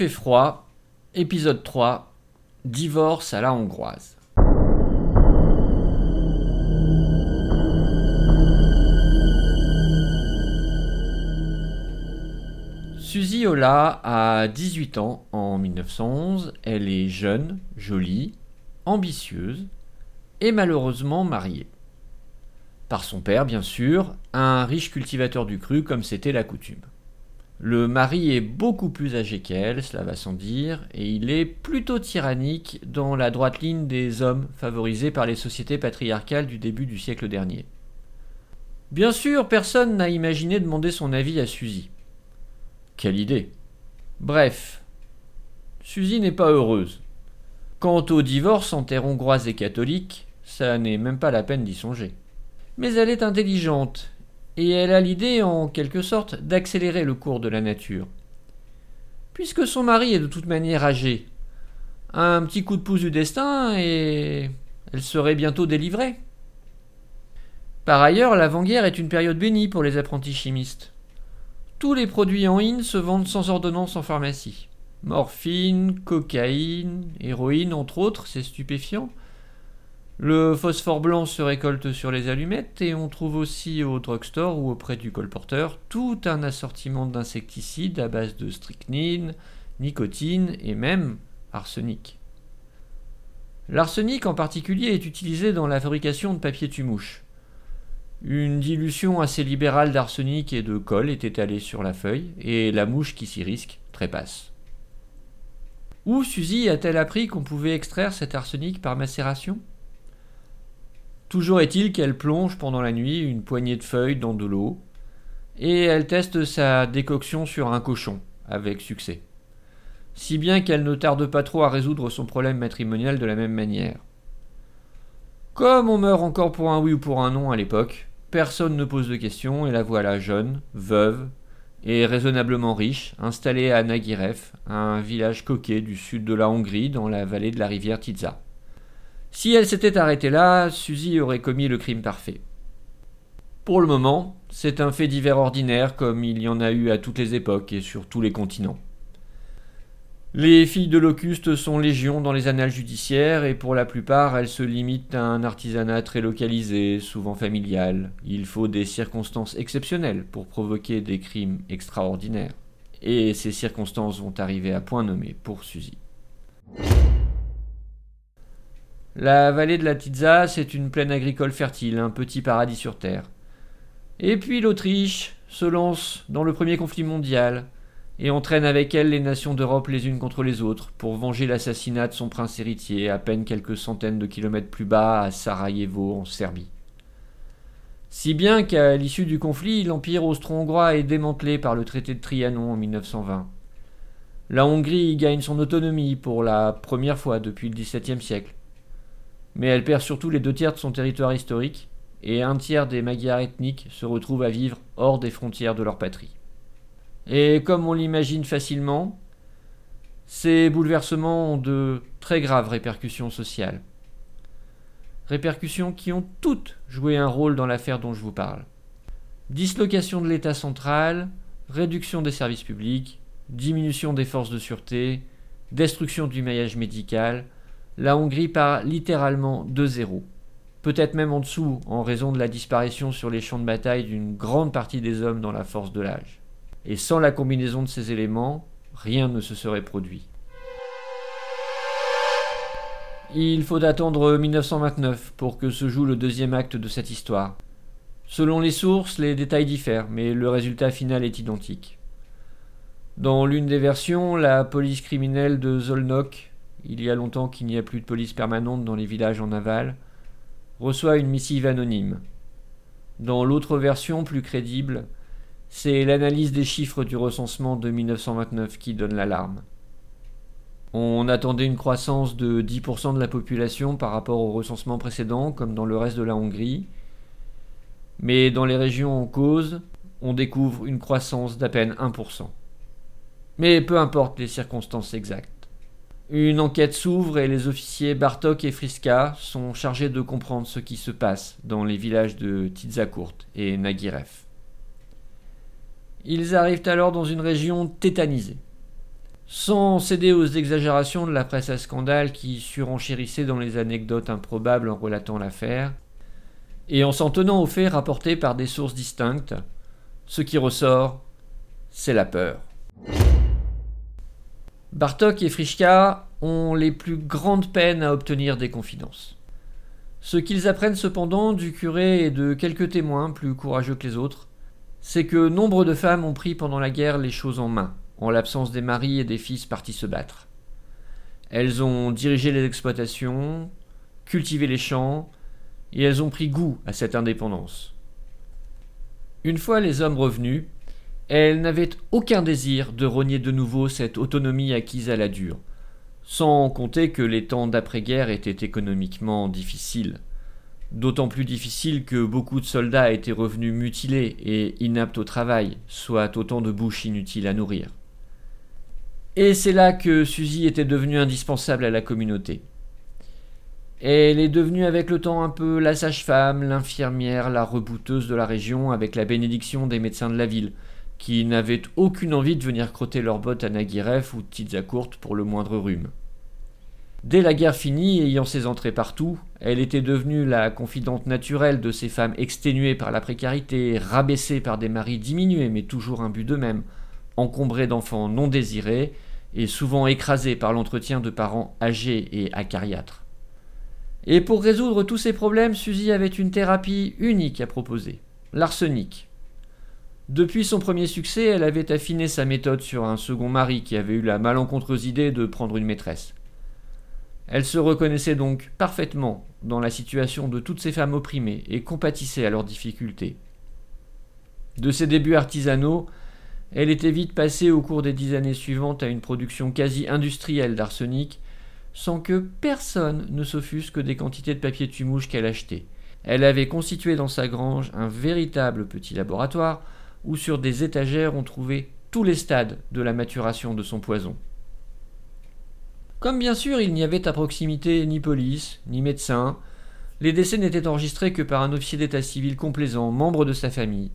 fait froid, épisode 3, divorce à la hongroise. Suzy Ola a 18 ans en 1911, elle est jeune, jolie, ambitieuse et malheureusement mariée. Par son père, bien sûr, un riche cultivateur du cru comme c'était la coutume. Le mari est beaucoup plus âgé qu'elle, cela va sans dire, et il est plutôt tyrannique dans la droite ligne des hommes favorisés par les sociétés patriarcales du début du siècle dernier. Bien sûr, personne n'a imaginé demander son avis à Suzy. Quelle idée Bref, Suzy n'est pas heureuse. Quant au divorce en terre hongroise et catholique, ça n'est même pas la peine d'y songer. Mais elle est intelligente et elle a l'idée, en quelque sorte, d'accélérer le cours de la nature. Puisque son mari est de toute manière âgé, un petit coup de pouce du destin et elle serait bientôt délivrée. Par ailleurs, l'avant-guerre est une période bénie pour les apprentis chimistes. Tous les produits en in se vendent sans ordonnance en pharmacie. Morphine, cocaïne, héroïne, entre autres, c'est stupéfiant, le phosphore blanc se récolte sur les allumettes et on trouve aussi au drugstore ou auprès du colporteur tout un assortiment d'insecticides à base de strychnine, nicotine et même arsenic. L'arsenic en particulier est utilisé dans la fabrication de papier tumouche. Une dilution assez libérale d'arsenic et de colle est étalée sur la feuille et la mouche qui s'y risque trépasse. Où Suzy a-t-elle appris qu'on pouvait extraire cet arsenic par macération? Toujours est-il qu'elle plonge pendant la nuit une poignée de feuilles dans de l'eau, et elle teste sa décoction sur un cochon, avec succès. Si bien qu'elle ne tarde pas trop à résoudre son problème matrimonial de la même manière. Comme on meurt encore pour un oui ou pour un non à l'époque, personne ne pose de questions et la voilà jeune, veuve et raisonnablement riche, installée à Nagirev, un village coquet du sud de la Hongrie dans la vallée de la rivière Tiza. Si elle s'était arrêtée là, Suzy aurait commis le crime parfait. Pour le moment, c'est un fait divers ordinaire comme il y en a eu à toutes les époques et sur tous les continents. Les filles de Locuste sont légion dans les annales judiciaires et pour la plupart elles se limitent à un artisanat très localisé, souvent familial. Il faut des circonstances exceptionnelles pour provoquer des crimes extraordinaires. Et ces circonstances vont arriver à point nommé pour Suzy. La vallée de la Tizza, c'est une plaine agricole fertile, un petit paradis sur terre. Et puis l'Autriche se lance dans le premier conflit mondial et entraîne avec elle les nations d'Europe les unes contre les autres pour venger l'assassinat de son prince héritier à peine quelques centaines de kilomètres plus bas à Sarajevo en Serbie. Si bien qu'à l'issue du conflit, l'empire austro-hongrois est démantelé par le traité de Trianon en 1920. La Hongrie gagne son autonomie pour la première fois depuis le XVIIe siècle mais elle perd surtout les deux tiers de son territoire historique, et un tiers des Magyars ethniques se retrouvent à vivre hors des frontières de leur patrie. Et comme on l'imagine facilement, ces bouleversements ont de très graves répercussions sociales. Répercussions qui ont toutes joué un rôle dans l'affaire dont je vous parle. Dislocation de l'État central, réduction des services publics, diminution des forces de sûreté, destruction du maillage médical, la Hongrie part littéralement de zéro. Peut-être même en dessous, en raison de la disparition sur les champs de bataille d'une grande partie des hommes dans la force de l'âge. Et sans la combinaison de ces éléments, rien ne se serait produit. Il faut attendre 1929 pour que se joue le deuxième acte de cette histoire. Selon les sources, les détails diffèrent, mais le résultat final est identique. Dans l'une des versions, la police criminelle de Zolnok il y a longtemps qu'il n'y a plus de police permanente dans les villages en aval, reçoit une missive anonyme. Dans l'autre version, plus crédible, c'est l'analyse des chiffres du recensement de 1929 qui donne l'alarme. On attendait une croissance de 10% de la population par rapport au recensement précédent, comme dans le reste de la Hongrie. Mais dans les régions en cause, on découvre une croissance d'à peine 1%. Mais peu importe les circonstances exactes. Une enquête s'ouvre et les officiers Bartok et Friska sont chargés de comprendre ce qui se passe dans les villages de Tizakurt et Nagirev. Ils arrivent alors dans une région tétanisée. sans céder aux exagérations de la presse à scandale qui surenchérissait dans les anecdotes improbables en relatant l'affaire, et en s'en tenant aux faits rapportés par des sources distinctes, ce qui ressort, c'est la peur. Bartok et Frischka ont les plus grandes peines à obtenir des confidences. Ce qu'ils apprennent cependant du curé et de quelques témoins plus courageux que les autres, c'est que nombre de femmes ont pris pendant la guerre les choses en main, en l'absence des maris et des fils partis se battre. Elles ont dirigé les exploitations, cultivé les champs, et elles ont pris goût à cette indépendance. Une fois les hommes revenus, elles n'avaient aucun désir de rogner de nouveau cette autonomie acquise à la dure, sans compter que les temps d'après-guerre étaient économiquement difficiles. D'autant plus difficiles que beaucoup de soldats étaient revenus mutilés et inaptes au travail, soit autant de bouches inutiles à nourrir. Et c'est là que Suzy était devenue indispensable à la communauté. Elle est devenue avec le temps un peu la sage-femme, l'infirmière, la rebouteuse de la région, avec la bénédiction des médecins de la ville, qui n'avaient aucune envie de venir crotter leurs bottes à Naguiref ou Tizzacourte pour le moindre rhume. Dès la guerre finie, ayant ses entrées partout, elle était devenue la confidente naturelle de ces femmes exténuées par la précarité, rabaissées par des maris diminués mais toujours imbus d'eux-mêmes, encombrées d'enfants non désirés et souvent écrasées par l'entretien de parents âgés et acariâtres. Et pour résoudre tous ces problèmes, Suzy avait une thérapie unique à proposer, l'arsenic. Depuis son premier succès, elle avait affiné sa méthode sur un second mari qui avait eu la malencontreuse idée de prendre une maîtresse. Elle se reconnaissait donc parfaitement dans la situation de toutes ces femmes opprimées et compatissait à leurs difficultés. De ses débuts artisanaux, elle était vite passée au cours des dix années suivantes à une production quasi industrielle d'arsenic, sans que personne ne s'offusque des quantités de papier tumouche qu'elle achetait. Elle avait constitué dans sa grange un véritable petit laboratoire où sur des étagères on trouvait tous les stades de la maturation de son poison. Comme bien sûr il n'y avait à proximité ni police, ni médecin, les décès n'étaient enregistrés que par un officier d'état civil complaisant, membre de sa famille,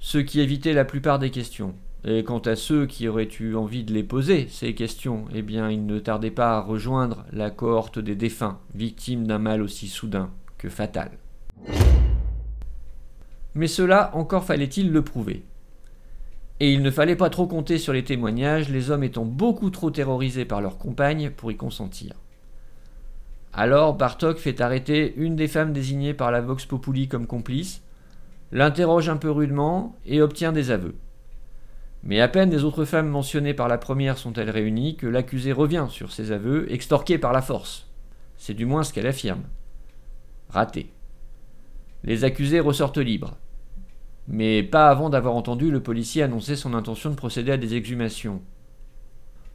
ce qui évitait la plupart des questions. Et quant à ceux qui auraient eu envie de les poser, ces questions, eh bien ils ne tardaient pas à rejoindre la cohorte des défunts, victimes d'un mal aussi soudain que fatal. Mais cela encore fallait-il le prouver. Et il ne fallait pas trop compter sur les témoignages, les hommes étant beaucoup trop terrorisés par leurs compagnes pour y consentir. Alors Bartok fait arrêter une des femmes désignées par la Vox Populi comme complice, l'interroge un peu rudement et obtient des aveux. Mais à peine les autres femmes mentionnées par la première sont-elles réunies que l'accusé revient sur ses aveux, extorqué par la force. C'est du moins ce qu'elle affirme. Raté. Les accusés ressortent libres mais pas avant d'avoir entendu le policier annoncer son intention de procéder à des exhumations.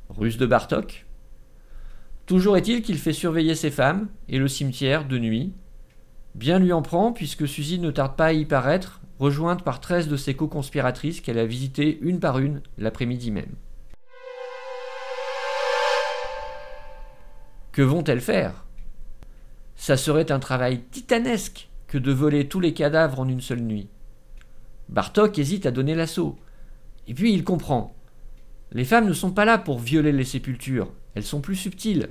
Ruse de Bartok Toujours est-il qu'il fait surveiller ses femmes et le cimetière de nuit. Bien lui en prend puisque Suzy ne tarde pas à y paraître, rejointe par treize de ses co-conspiratrices qu'elle a visitées une par une l'après-midi même. Que vont-elles faire? Ça serait un travail titanesque que de voler tous les cadavres en une seule nuit. Bartok hésite à donner l'assaut. Et puis il comprend. Les femmes ne sont pas là pour violer les sépultures, elles sont plus subtiles.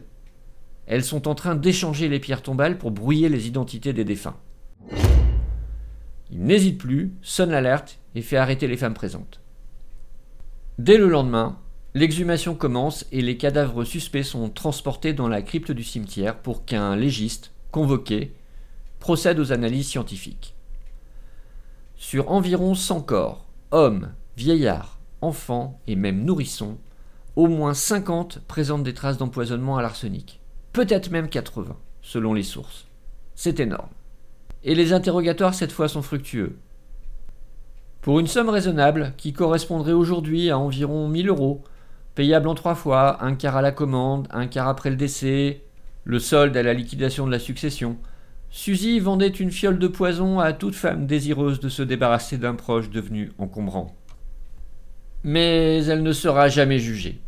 Elles sont en train d'échanger les pierres tombales pour brouiller les identités des défunts. Il n'hésite plus, sonne l'alerte et fait arrêter les femmes présentes. Dès le lendemain, l'exhumation commence et les cadavres suspects sont transportés dans la crypte du cimetière pour qu'un légiste, convoqué, procède aux analyses scientifiques. Sur environ 100 corps, hommes, vieillards, enfants et même nourrissons, au moins 50 présentent des traces d'empoisonnement à l'arsenic. Peut-être même 80, selon les sources. C'est énorme. Et les interrogatoires cette fois sont fructueux. Pour une somme raisonnable, qui correspondrait aujourd'hui à environ 1000 euros, payable en trois fois, un quart à la commande, un quart après le décès, le solde à la liquidation de la succession, Suzy vendait une fiole de poison à toute femme désireuse de se débarrasser d'un proche devenu encombrant. Mais elle ne sera jamais jugée.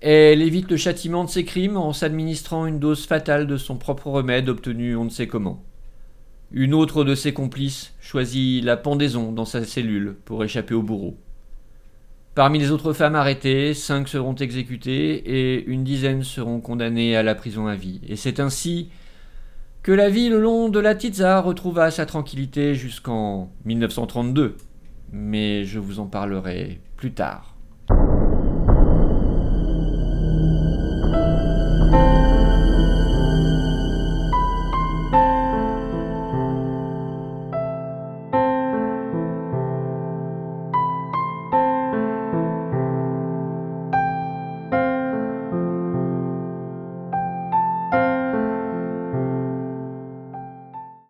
Elle évite le châtiment de ses crimes en s'administrant une dose fatale de son propre remède obtenu on ne sait comment. Une autre de ses complices choisit la pendaison dans sa cellule pour échapper au bourreau. Parmi les autres femmes arrêtées, cinq seront exécutées et une dizaine seront condamnées à la prison à vie. Et c'est ainsi que la vie le long de la Tizza retrouva sa tranquillité jusqu'en 1932. Mais je vous en parlerai plus tard.